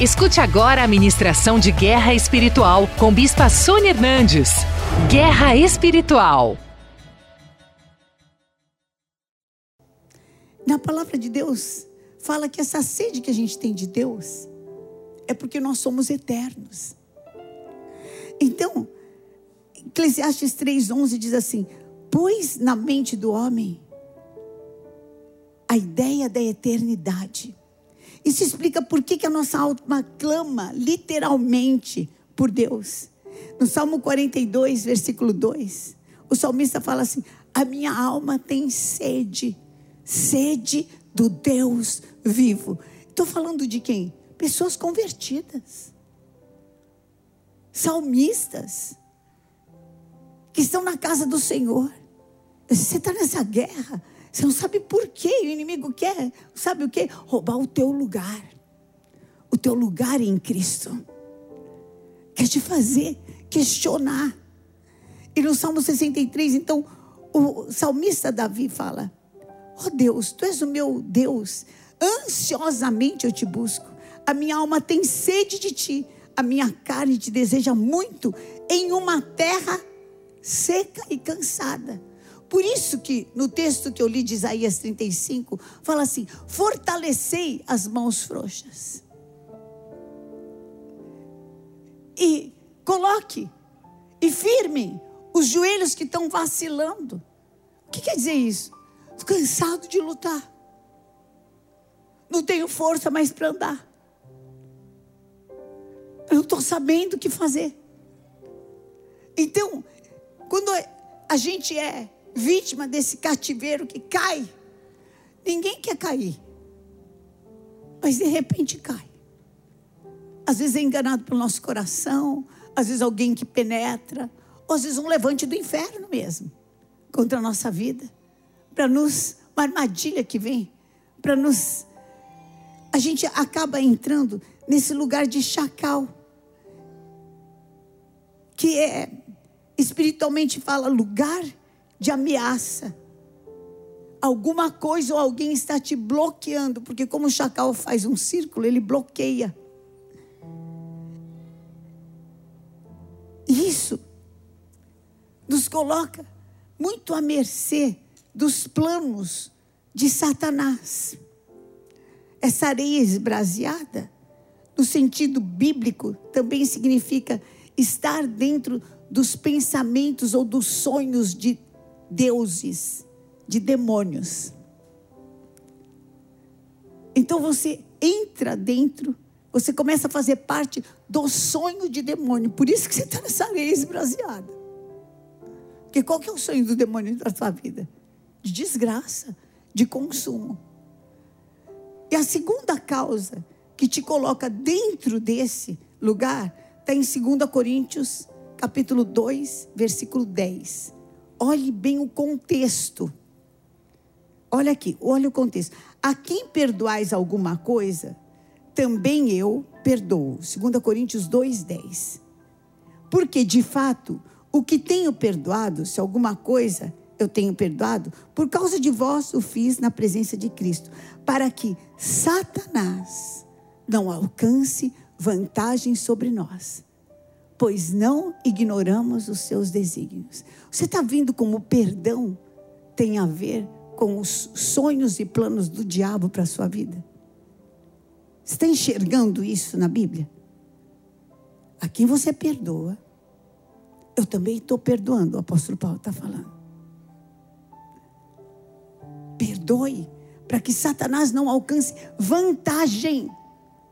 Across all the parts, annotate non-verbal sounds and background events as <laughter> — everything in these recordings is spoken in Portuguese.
Escute agora a ministração de Guerra Espiritual com Bispa Sônia Hernandes. Guerra Espiritual. Na palavra de Deus, fala que essa sede que a gente tem de Deus é porque nós somos eternos. Então, Eclesiastes 3,11 diz assim: Pois na mente do homem a ideia da eternidade isso explica por que, que a nossa alma clama literalmente por Deus. No Salmo 42, versículo 2, o salmista fala assim: A minha alma tem sede, sede do Deus vivo. Estou falando de quem? Pessoas convertidas, salmistas, que estão na casa do Senhor. Você está nessa guerra, você não sabe por que o inimigo quer, sabe o que? Roubar o teu lugar. O teu lugar em Cristo. Quer te fazer questionar. E no Salmo 63, então, o salmista Davi fala: Ó oh Deus, tu és o meu Deus, ansiosamente eu te busco. A minha alma tem sede de ti, a minha carne te deseja muito em uma terra seca e cansada por isso que no texto que eu li de Isaías 35, fala assim: fortalecei as mãos frouxas. E coloque e firme os joelhos que estão vacilando. O que quer dizer isso? Estou cansado de lutar. Não tenho força mais para andar. Eu não estou sabendo o que fazer. Então, quando a gente é vítima desse cativeiro que cai. Ninguém quer cair, mas de repente cai. Às vezes é enganado pelo nosso coração, às vezes alguém que penetra, ou às vezes um levante do inferno mesmo contra a nossa vida, para nos uma armadilha que vem, para nos a gente acaba entrando nesse lugar de chacal, que é espiritualmente fala lugar de ameaça. Alguma coisa ou alguém está te bloqueando, porque como o chacal faz um círculo, ele bloqueia. Isso nos coloca muito à mercê dos planos de Satanás. Essa areia esbraseada, no sentido bíblico, também significa estar dentro dos pensamentos ou dos sonhos de deuses, de demônios. Então você entra dentro, você começa a fazer parte do sonho de demônio. Por isso que você está nessa areia esbraseada. Porque qual que é o sonho do demônio da sua vida? De desgraça, de consumo. E a segunda causa que te coloca dentro desse lugar está em 2 Coríntios, capítulo 2, versículo 10. Olhe bem o contexto. Olha aqui, olha o contexto. A quem perdoais alguma coisa, também eu perdoo. 2 Coríntios 2:10. Porque de fato, o que tenho perdoado, se alguma coisa eu tenho perdoado, por causa de vós o fiz na presença de Cristo, para que Satanás não alcance vantagem sobre nós pois não ignoramos os seus desígnios. Você está vendo como o perdão tem a ver com os sonhos e planos do diabo para a sua vida? Você está enxergando isso na Bíblia? A quem você perdoa, eu também estou perdoando, o apóstolo Paulo está falando. Perdoe, para que Satanás não alcance vantagem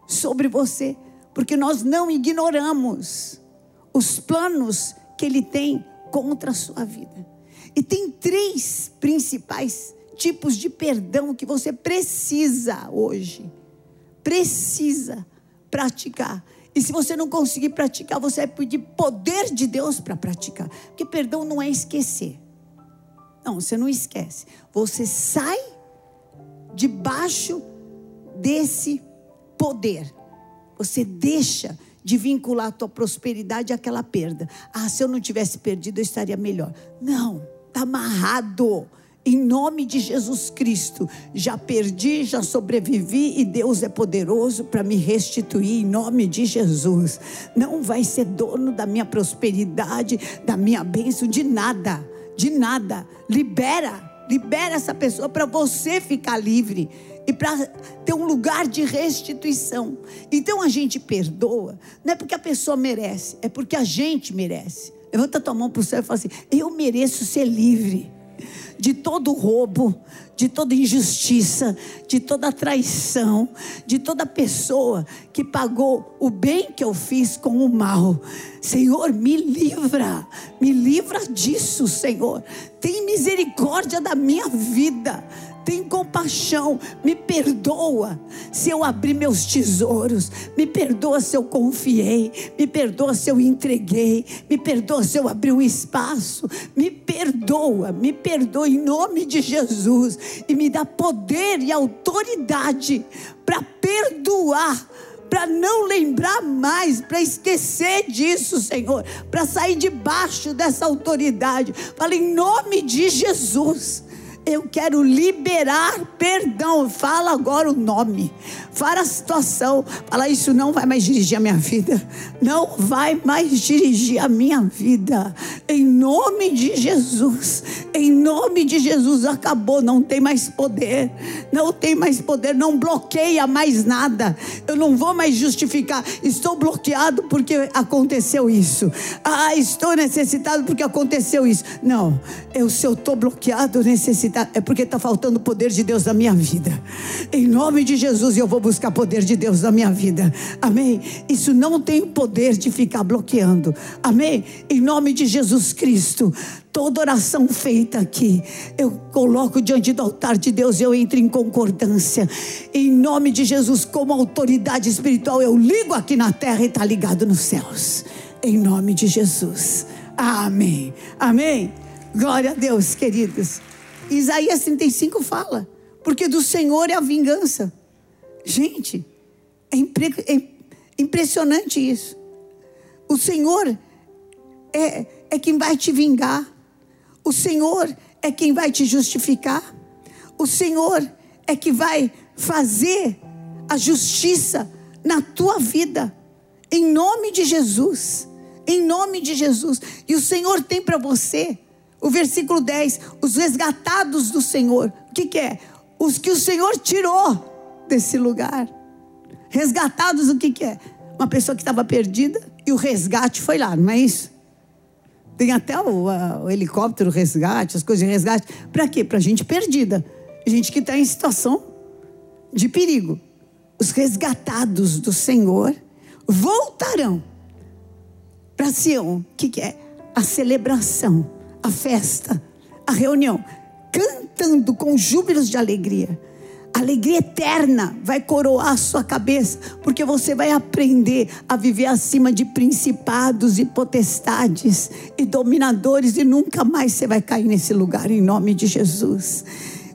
sobre você, porque nós não ignoramos os planos que ele tem contra a sua vida. E tem três principais tipos de perdão que você precisa hoje. Precisa praticar. E se você não conseguir praticar, você vai pedir poder de Deus para praticar. Porque perdão não é esquecer. Não, você não esquece. Você sai debaixo desse poder. Você deixa de vincular a tua prosperidade àquela perda. Ah, se eu não tivesse perdido, eu estaria melhor. Não, está amarrado. Em nome de Jesus Cristo, já perdi, já sobrevivi e Deus é poderoso para me restituir em nome de Jesus. Não vai ser dono da minha prosperidade, da minha bênção, de nada, de nada. Libera, libera essa pessoa para você ficar livre e para ter um lugar de restituição. Então a gente perdoa, não é porque a pessoa merece, é porque a gente merece. Levanta tua mão para o céu e fala assim: Eu mereço ser livre de todo roubo, de toda injustiça, de toda traição, de toda pessoa que pagou o bem que eu fiz com o mal. Senhor, me livra, me livra disso, Senhor. Tem misericórdia da minha vida tem compaixão, me perdoa se eu abri meus tesouros, me perdoa se eu confiei, me perdoa se eu entreguei, me perdoa se eu abri um espaço, me perdoa, me perdoa em nome de Jesus e me dá poder e autoridade para perdoar para não lembrar mais, para esquecer disso, Senhor, para sair debaixo dessa autoridade. Fala em nome de Jesus. Eu quero liberar perdão. Fala agora o nome. Fala a situação. Fala, isso não vai mais dirigir a minha vida. Não vai mais dirigir a minha vida. Em nome de Jesus. Em nome de Jesus. Acabou. Não tem mais poder. Não tem mais poder. Não bloqueia mais nada. Eu não vou mais justificar. Estou bloqueado porque aconteceu isso. Ah, estou necessitado porque aconteceu isso. Não. Eu, se eu estou bloqueado, necessitado é porque está faltando o poder de Deus na minha vida. Em nome de Jesus, eu vou buscar poder de Deus na minha vida. Amém? Isso não tem poder de ficar bloqueando. Amém? Em nome de Jesus Cristo toda oração feita aqui, eu coloco diante do altar de Deus, eu entro em concordância. Em nome de Jesus, como autoridade espiritual, eu ligo aqui na terra e está ligado nos céus. Em nome de Jesus. Amém. Amém. Glória a Deus, queridos. Isaías 35 fala, porque do Senhor é a vingança. Gente, é, impre, é impressionante isso. O Senhor é, é quem vai te vingar. O Senhor é quem vai te justificar. O Senhor é que vai fazer a justiça na tua vida. Em nome de Jesus. Em nome de Jesus. E o Senhor tem para você o versículo 10: os resgatados do Senhor. O que, que é? Os que o Senhor tirou desse lugar. Resgatados, o que, que é? Uma pessoa que estava perdida e o resgate foi lá, não é isso? Tem até o, a, o helicóptero resgate, as coisas de resgate. Para quê? Para gente perdida. Gente que está em situação de perigo. Os resgatados do Senhor voltarão para Sião. O que, que é? A celebração a festa, a reunião, cantando com júbilos de alegria. Alegria eterna vai coroar a sua cabeça, porque você vai aprender a viver acima de principados e potestades e dominadores, e nunca mais você vai cair nesse lugar, em nome de Jesus.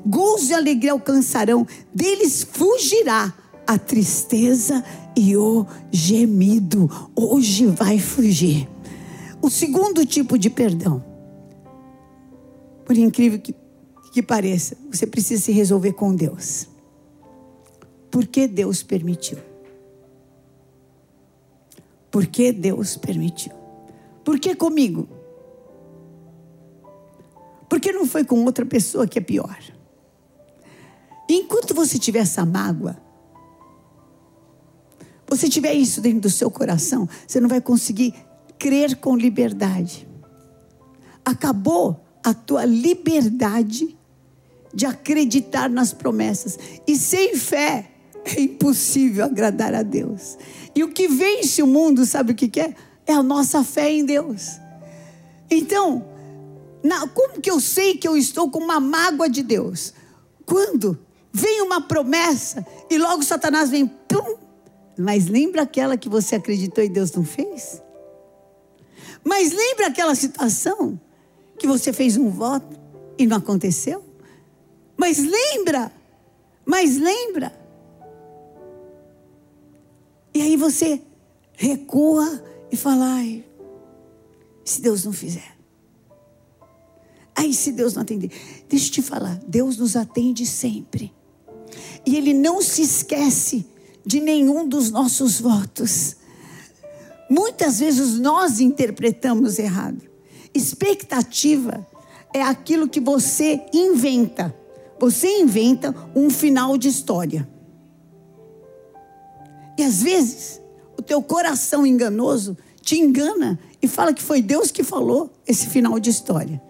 Gozo e alegria alcançarão, deles fugirá a tristeza e o gemido. Hoje vai fugir. O segundo tipo de perdão por incrível que, que pareça, você precisa se resolver com Deus. Por que Deus permitiu? Por que Deus permitiu? Por que comigo? Por que não foi com outra pessoa que é pior? enquanto você tiver essa mágoa, você tiver isso dentro do seu coração, você não vai conseguir crer com liberdade. Acabou a tua liberdade de acreditar nas promessas. E sem fé é impossível agradar a Deus. E o que vence o mundo, sabe o que, é? É a nossa fé em Deus. Então, na, como que eu sei que eu estou com uma mágoa de Deus? Quando vem uma promessa e logo Satanás vem, pum, mas lembra aquela que você acreditou e Deus não fez? Mas lembra aquela situação que você fez um voto e não aconteceu? Mas lembra, mas lembra. E aí você recua e fala: ai, se Deus não fizer. Aí, se Deus não atender, deixa eu te falar, Deus nos atende sempre. E Ele não se esquece de nenhum dos nossos votos. Muitas vezes nós interpretamos errado. Expectativa é aquilo que você inventa. Você inventa um final de história. E às vezes, o teu coração enganoso te engana e fala que foi Deus que falou esse final de história.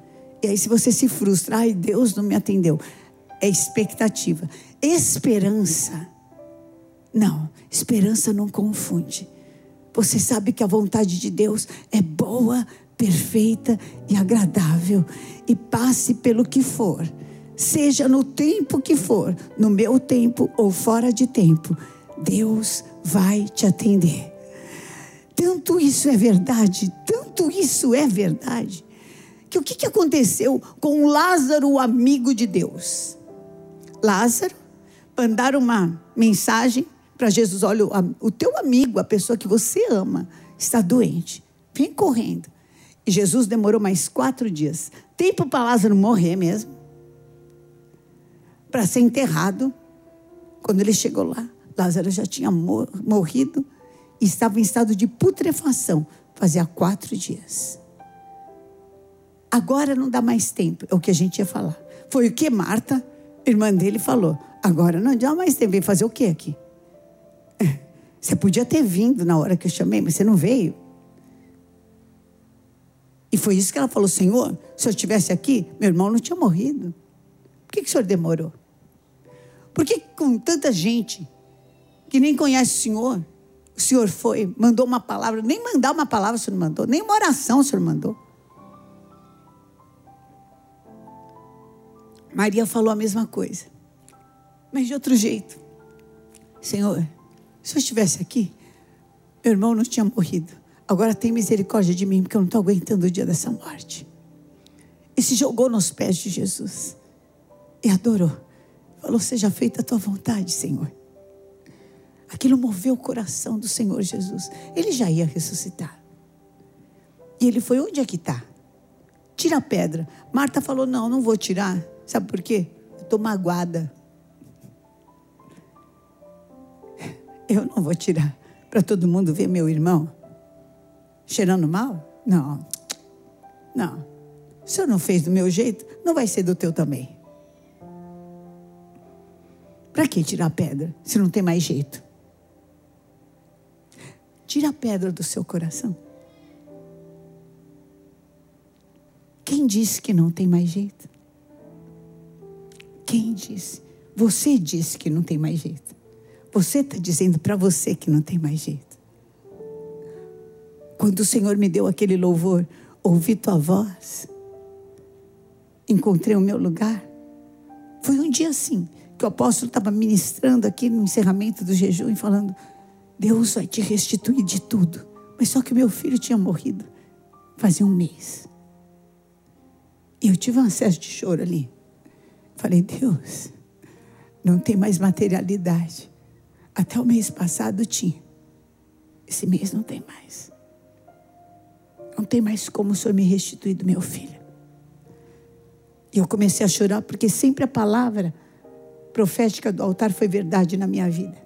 E aí, se você se frustra, ai, Deus não me atendeu. É expectativa. Esperança. Não, esperança não confunde. Você sabe que a vontade de Deus é boa, perfeita e agradável. E passe pelo que for, seja no tempo que for, no meu tempo ou fora de tempo, Deus vai te atender. Tanto isso é verdade, tanto isso é verdade, que o que, que aconteceu com Lázaro, o amigo de Deus? Lázaro, mandaram uma mensagem para Jesus: olha, o teu amigo, a pessoa que você ama, está doente. Vem correndo. E Jesus demorou mais quatro dias. Tempo para Lázaro morrer mesmo. Para ser enterrado. Quando ele chegou lá, Lázaro já tinha morrido e estava em estado de putrefação. Fazia quatro dias. Agora não dá mais tempo, é o que a gente ia falar. Foi o que Marta, irmã dele, falou. Agora não dá mais tempo. Vem fazer o que aqui? <laughs> Você podia ter vindo na hora que eu chamei, mas você não veio. E foi isso que ela falou: Senhor, se eu estivesse aqui, meu irmão não tinha morrido. Por que, que o senhor demorou? Por que com tanta gente que nem conhece o senhor, o senhor foi, mandou uma palavra, nem mandar uma palavra o senhor mandou, nem uma oração o senhor mandou. Maria falou a mesma coisa, mas de outro jeito. Senhor, se eu estivesse aqui, meu irmão não tinha morrido. Agora tem misericórdia de mim, porque eu não estou aguentando o dia dessa morte. E se jogou nos pés de Jesus. E adorou. Falou: Seja feita a tua vontade, Senhor. Aquilo moveu o coração do Senhor Jesus. Ele já ia ressuscitar. E ele foi: Onde é que está? Tira a pedra. Marta falou: Não, não vou tirar. Sabe por quê? Eu estou magoada. Eu não vou tirar para todo mundo ver meu irmão cheirando mal? Não. Não. Se senhor não fez do meu jeito, não vai ser do teu também. Para que tirar a pedra se não tem mais jeito? Tira a pedra do seu coração. Quem disse que não tem mais jeito? Quem disse? Você disse que não tem mais jeito. Você está dizendo para você que não tem mais jeito. Quando o Senhor me deu aquele louvor, ouvi tua voz, encontrei o meu lugar. Foi um dia assim, que o apóstolo estava ministrando aqui no encerramento do jejum e falando: Deus vai te restituir de tudo. Mas só que meu filho tinha morrido fazia um mês. E eu tive um acesso de choro ali. Falei, Deus, não tem mais materialidade. Até o mês passado tinha. Esse mês não tem mais. Não tem mais como o Senhor me restituir do meu filho. E eu comecei a chorar porque sempre a palavra profética do altar foi verdade na minha vida.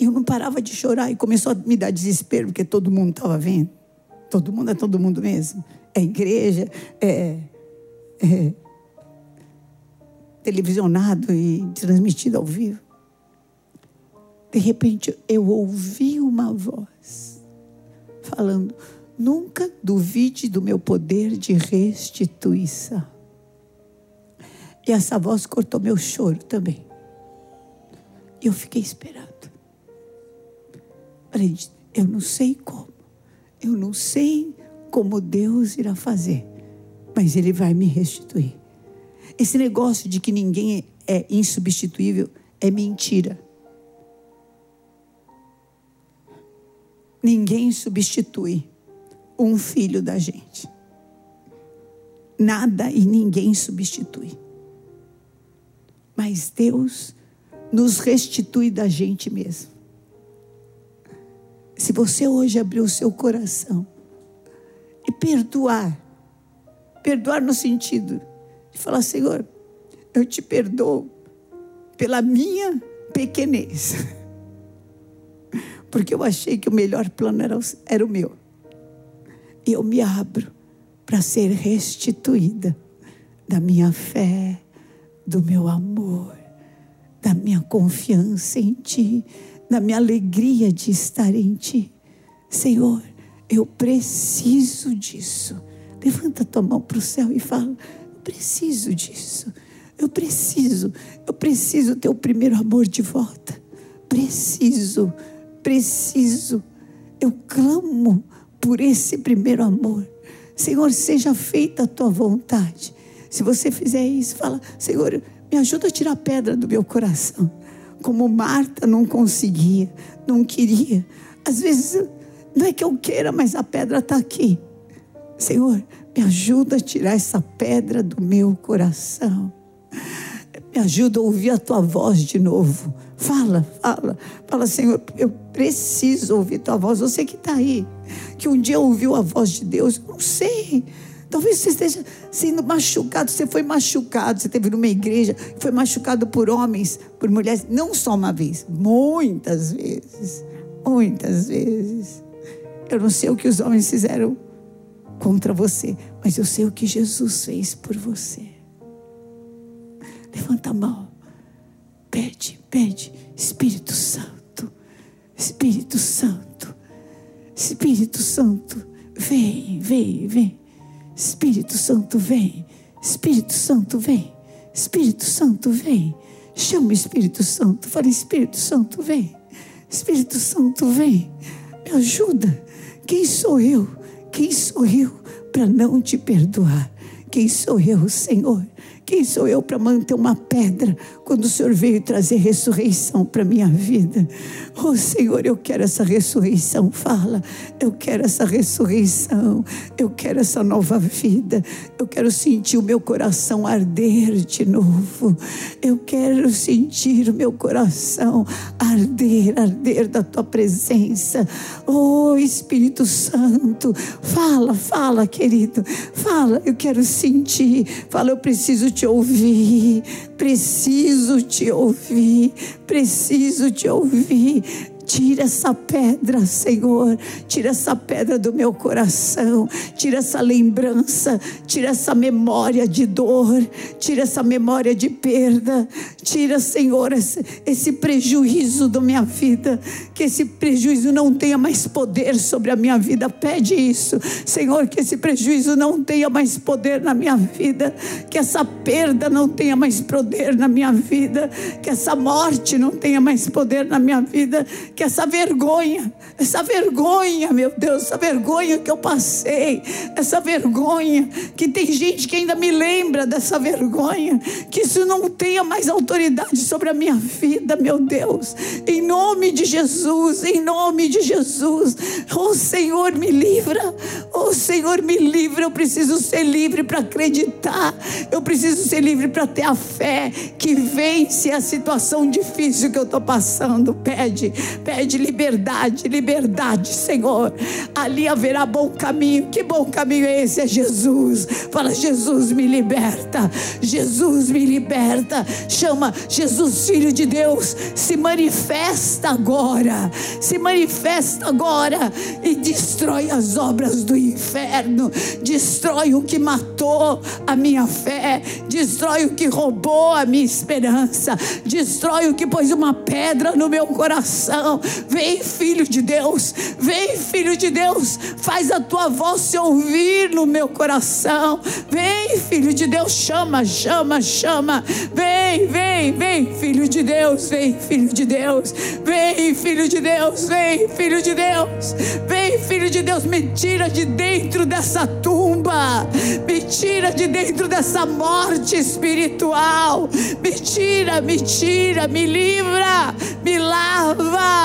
Eu não parava de chorar e começou a me dar desespero porque todo mundo estava vendo. Todo mundo é todo mundo mesmo. É igreja, é, é televisionado e transmitido ao vivo. De repente eu ouvi uma voz falando: Nunca duvide do meu poder de restituição. E essa voz cortou meu choro também. Eu fiquei esperando. Falei, eu não sei como, eu não sei como Deus irá fazer, mas Ele vai me restituir. Esse negócio de que ninguém é insubstituível é mentira. Ninguém substitui um filho da gente. Nada e ninguém substitui. Mas Deus nos restitui da gente mesmo. Se você hoje abrir o seu coração e perdoar Perdoar no sentido de falar, Senhor, eu te perdoo pela minha pequenez. <laughs> Porque eu achei que o melhor plano era o, era o meu. E eu me abro para ser restituída da minha fé, do meu amor, da minha confiança em Ti, da minha alegria de estar em Ti. Senhor, eu preciso disso. Levanta tua mão para o céu e fala: Eu preciso disso. Eu preciso, eu preciso ter o primeiro amor de volta. Preciso, preciso. Eu clamo por esse primeiro amor. Senhor, seja feita a tua vontade. Se você fizer isso, fala: Senhor, me ajuda a tirar a pedra do meu coração. Como Marta não conseguia, não queria. Às vezes, não é que eu queira, mas a pedra está aqui. Senhor, me ajuda a tirar essa pedra do meu coração. Me ajuda a ouvir a tua voz de novo. Fala, fala, fala, Senhor, eu preciso ouvir tua voz. Você que está aí, que um dia ouviu a voz de Deus, não sei. Talvez você esteja sendo machucado, você foi machucado, você esteve numa igreja, foi machucado por homens, por mulheres, não só uma vez, muitas vezes, muitas vezes. Eu não sei o que os homens fizeram contra você, mas eu sei o que Jesus fez por você. Levanta a mão. Pede, pede. Espírito Santo. Espírito Santo. Espírito Santo. Vem, vem, vem. Espírito Santo, vem. Espírito Santo, vem. Espírito Santo, vem. Chama o Espírito Santo. Fala, Espírito Santo, vem. Espírito Santo, vem. Me ajuda. Quem sou eu? Quem sou eu para não te perdoar? Quem sou eu, Senhor? Quem sou eu para manter uma pedra quando o Senhor veio trazer ressurreição para minha vida? Oh Senhor, eu quero essa ressurreição. Fala, eu quero essa ressurreição. Eu quero essa nova vida. Eu quero sentir o meu coração arder de novo. Eu quero sentir o meu coração arder, arder da tua presença. Oh Espírito Santo, fala, fala, querido. Fala, eu quero sentir. Fala, eu preciso te ouvir, preciso te ouvir, preciso te ouvir. Tira essa pedra, Senhor. Tira essa pedra do meu coração. Tira essa lembrança. Tira essa memória de dor. Tira essa memória de perda. Tira, Senhor, esse, esse prejuízo da minha vida. Que esse prejuízo não tenha mais poder sobre a minha vida. Pede isso, Senhor, que esse prejuízo não tenha mais poder na minha vida. Que essa perda não tenha mais poder na minha vida. Que essa morte não tenha mais poder na minha vida. Que essa vergonha, essa vergonha, meu Deus, essa vergonha que eu passei, essa vergonha, que tem gente que ainda me lembra dessa vergonha, que isso não tenha mais autoridade sobre a minha vida, meu Deus, em nome de Jesus, em nome de Jesus, oh Senhor, me livra, oh Senhor, me livra, eu preciso ser livre para acreditar, eu preciso ser livre para ter a fé que vence a situação difícil que eu estou passando. Pede, pede liberdade, liberdade, Senhor. Ali haverá bom caminho. Que bom caminho é esse? É Jesus. Fala, Jesus me liberta. Jesus me liberta. Chama Jesus, Filho de Deus. Se manifesta agora. Se manifesta agora e destrói as obras do inferno. Destrói o que matou a minha fé. Destrói o que roubou a minha esperança. Destrói o que pôs uma pedra no meu coração. Vem, filho de Deus, vem, filho de Deus, faz a tua voz se ouvir no meu coração. Vem, filho de Deus, chama, chama, chama. Vem, vem, vem, filho de Deus, vem, filho de Deus. Vem, filho de Deus, vem, filho de Deus. Vem, filho de Deus, me tira de dentro dessa tumba. Me tira de dentro dessa morte espiritual. Me tira, me tira, me livra, me lava,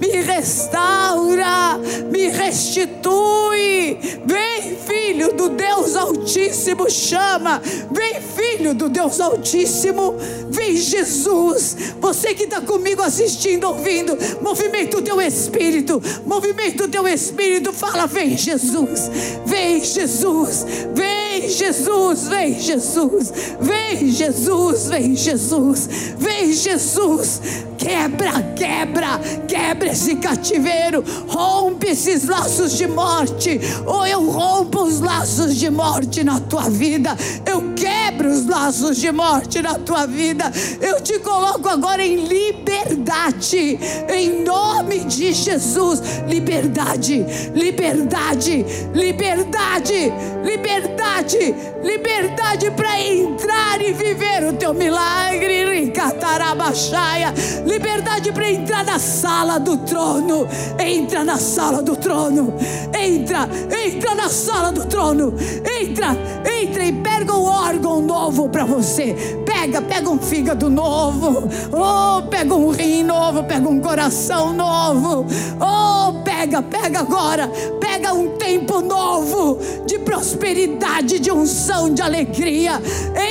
me restaura, me restitui. Vem, filho do Deus Altíssimo, chama. Vem, filho do Deus Altíssimo. Vem, Jesus. Você que está comigo assistindo, ouvindo, movimenta o teu espírito, movimenta o teu espírito. Fala, vem, Jesus. Vem, Jesus. Vem Vem Jesus, vem Jesus, vem Jesus, vem Jesus, vem Jesus. Quebra, quebra, quebra esse cativeiro, rompe esses laços de morte, ou eu rompo os laços de morte na tua vida, eu quebro os laços de morte na tua vida, eu te coloco agora em liberdade, em nome de Jesus. Liberdade, liberdade, liberdade, liberdade, liberdade para entrar e viver o teu milagre, Ricatarabaxaia liberdade para entrar na sala do trono. Entra na sala do trono. Entra, entra na sala do trono. Entra, entra e pega um órgão novo para você. Pega, pega um fígado novo. Oh, pega um rim novo, pega um coração novo. Oh, pega, pega agora. Pega um tempo novo de prosperidade, de unção, de alegria.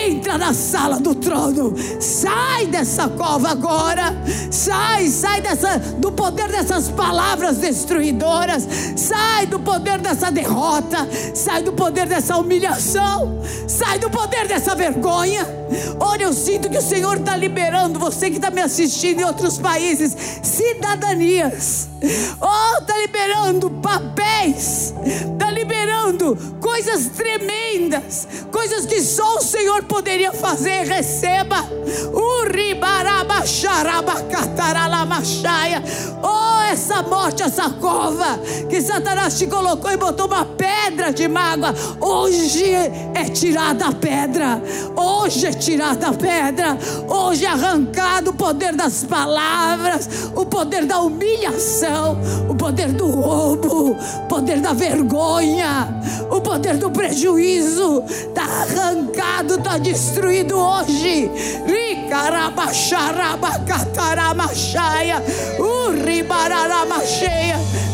Entra na sala do trono. Sai dessa cova agora. Sai, sai dessa, do poder dessas palavras destruidoras. Sai do poder dessa derrota. Sai do poder dessa humilhação. Sai do poder dessa vergonha. Olha, eu sinto que o Senhor está liberando você que está me assistindo em outros países, cidadanias. Oh, está liberando papéis, está liberando coisas tremendas, coisas que só o Senhor poderia fazer. Receba. Oh, essa morte, essa cova que Satanás te colocou e botou uma pedra de mágoa. Hoje é tirada a pedra. Hoje é tirada a pedra. Hoje é arrancado o poder das palavras, o poder da humilhação, o poder do roubo, o poder da vergonha, o poder do prejuízo. Está arrancado, está destruído hoje.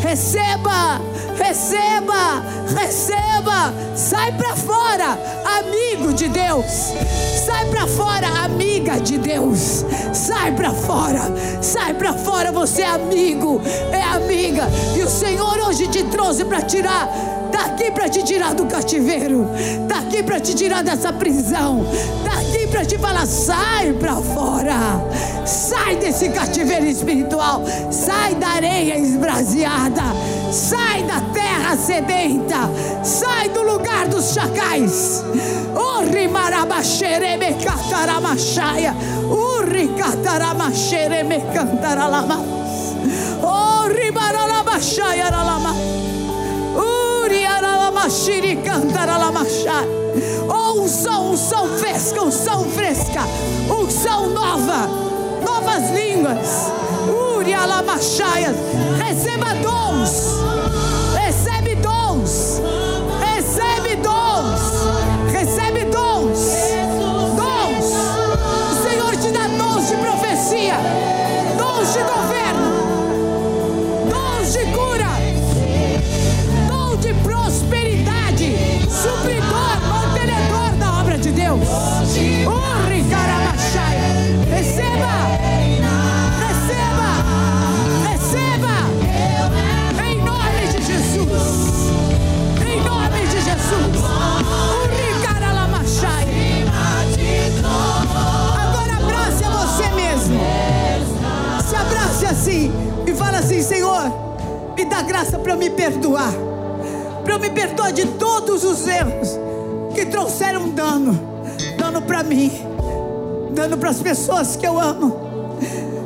Receba, receba, receba. Sai para fora, amigo de Deus. Sai para fora, amiga de Deus. Sai para fora, sai para fora. Você é amigo, é amiga. E o Senhor hoje te trouxe para tirar Está aqui para te tirar do cativeiro. Está aqui para te tirar dessa prisão. Está aqui para te falar: sai para fora. Sai desse cativeiro espiritual. Sai da areia esbraseada. Sai da terra sedenta. Sai do lugar dos chacais. Urri marabaxereme cataramachaya. Oh, unção, unção fresca, unção fresca, unção nova, novas línguas. Urialamachaias, receba dons, Senhor, me dá graça para me perdoar. Para eu me perdoar de todos os erros que trouxeram dano. Dano para mim, dano para as pessoas que eu amo.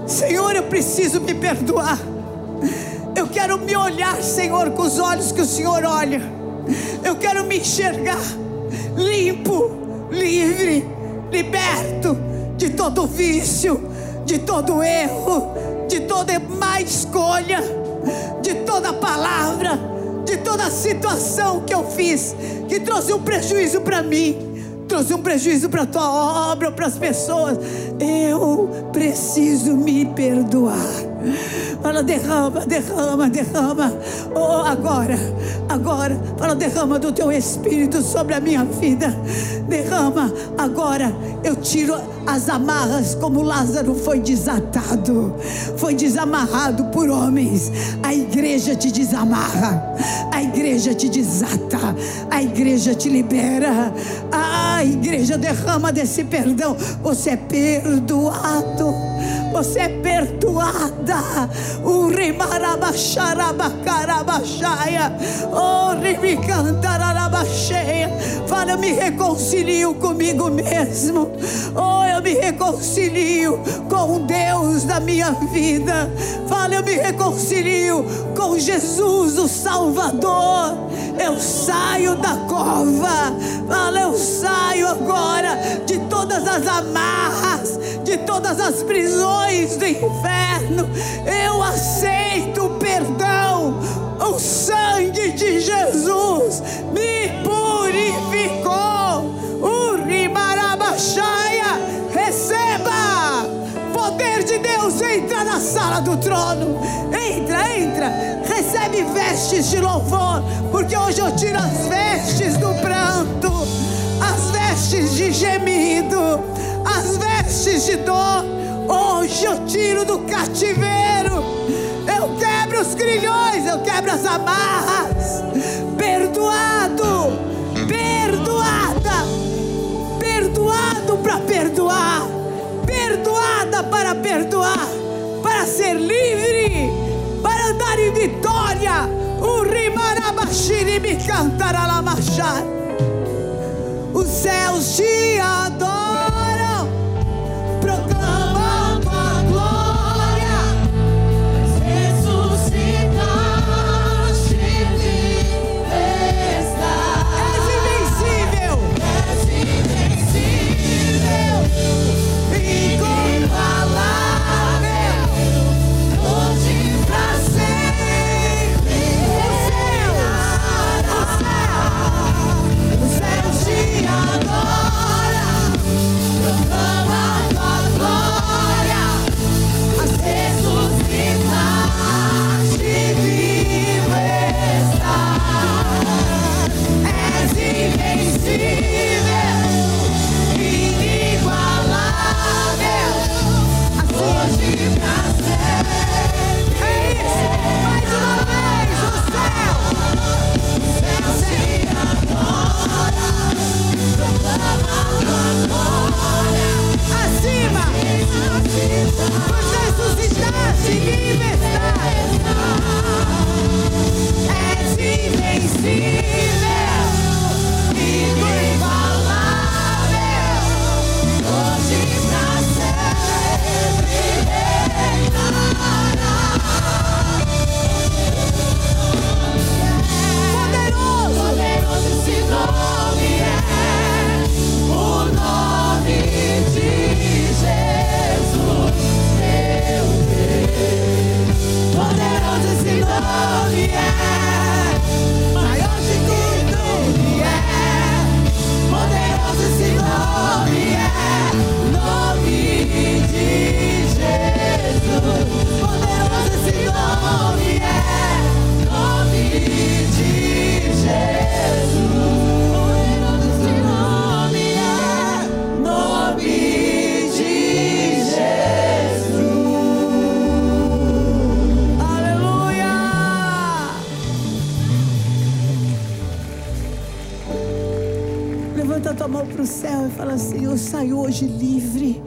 Senhor, eu preciso me perdoar. Eu quero me olhar, Senhor, com os olhos que o Senhor olha. Eu quero me enxergar limpo, livre, liberto de todo vício, de todo erro, de toda má escolha, de toda palavra, de toda situação que eu fiz que trouxe um prejuízo para mim trouxe um prejuízo para a tua obra, para as pessoas. Eu preciso me perdoar. Fala, derrama, derrama, derrama. Oh, agora, agora. Fala, derrama do teu espírito sobre a minha vida. Derrama agora. Eu tiro as amarras como Lázaro foi desatado, foi desamarrado por homens. A igreja te desamarra, a igreja te desata, a igreja te libera. A igreja derrama desse perdão. Você é perdoado. Você é perdoada. O. O rimicantararabacheia. Fala, eu me reconcilio comigo mesmo. Oh, eu me reconcilio com Deus da minha vida. Fala, eu me reconcilio com Jesus, o Salvador. Eu saio da cova. Fala, eu saio agora de todas as amarras, de todas as prisões do inferno. Eu aceito o perdão. O sangue de Jesus me purificou. O Rimarabachaia, receba! Poder de Deus entra na sala do trono. Entra, entra. Recebe vestes de louvor, porque hoje eu tiro as vestes do pranto, as vestes de gemido, as vestes de dor. Hoje eu tiro do cativeiro. Eu quebro os grilhões, eu quebro as amarras. Perdoado, perdoada, perdoado para perdoar, perdoada para perdoar, para ser livre, para andar em vitória. O rimarabashiri me cantaralamasha. Os céus te adoram, Levanta a tua mão para o céu e fala assim: Eu saio hoje livre.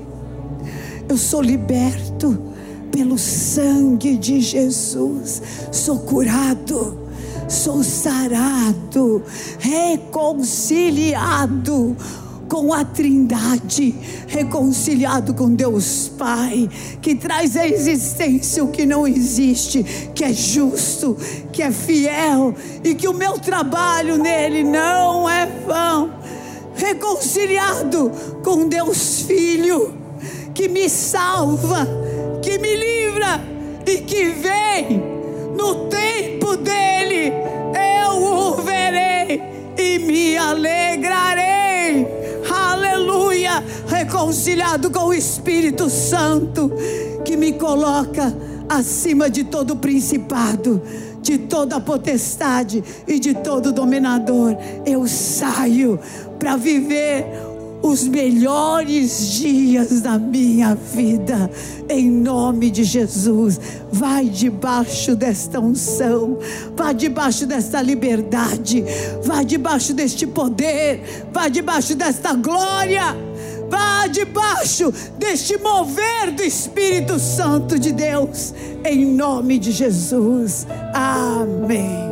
Eu sou liberto pelo sangue de Jesus. Sou curado. Sou sarado, reconciliado com a Trindade, reconciliado com Deus Pai, que traz à existência o que não existe, que é justo, que é fiel e que o meu trabalho nele não é vão. Reconciliado com Deus Filho, que me salva, que me livra e que vem no tempo dele, eu o verei e me alegrarei. Aleluia! Reconciliado com o Espírito Santo que me coloca acima de todo principado, de toda potestade e de todo dominador. Eu saio para viver os melhores dias da minha vida, em nome de Jesus. Vai debaixo desta unção, vai debaixo desta liberdade, vai debaixo deste poder, vai debaixo desta glória. Vá debaixo deste mover do Espírito Santo de Deus, em nome de Jesus. Amém.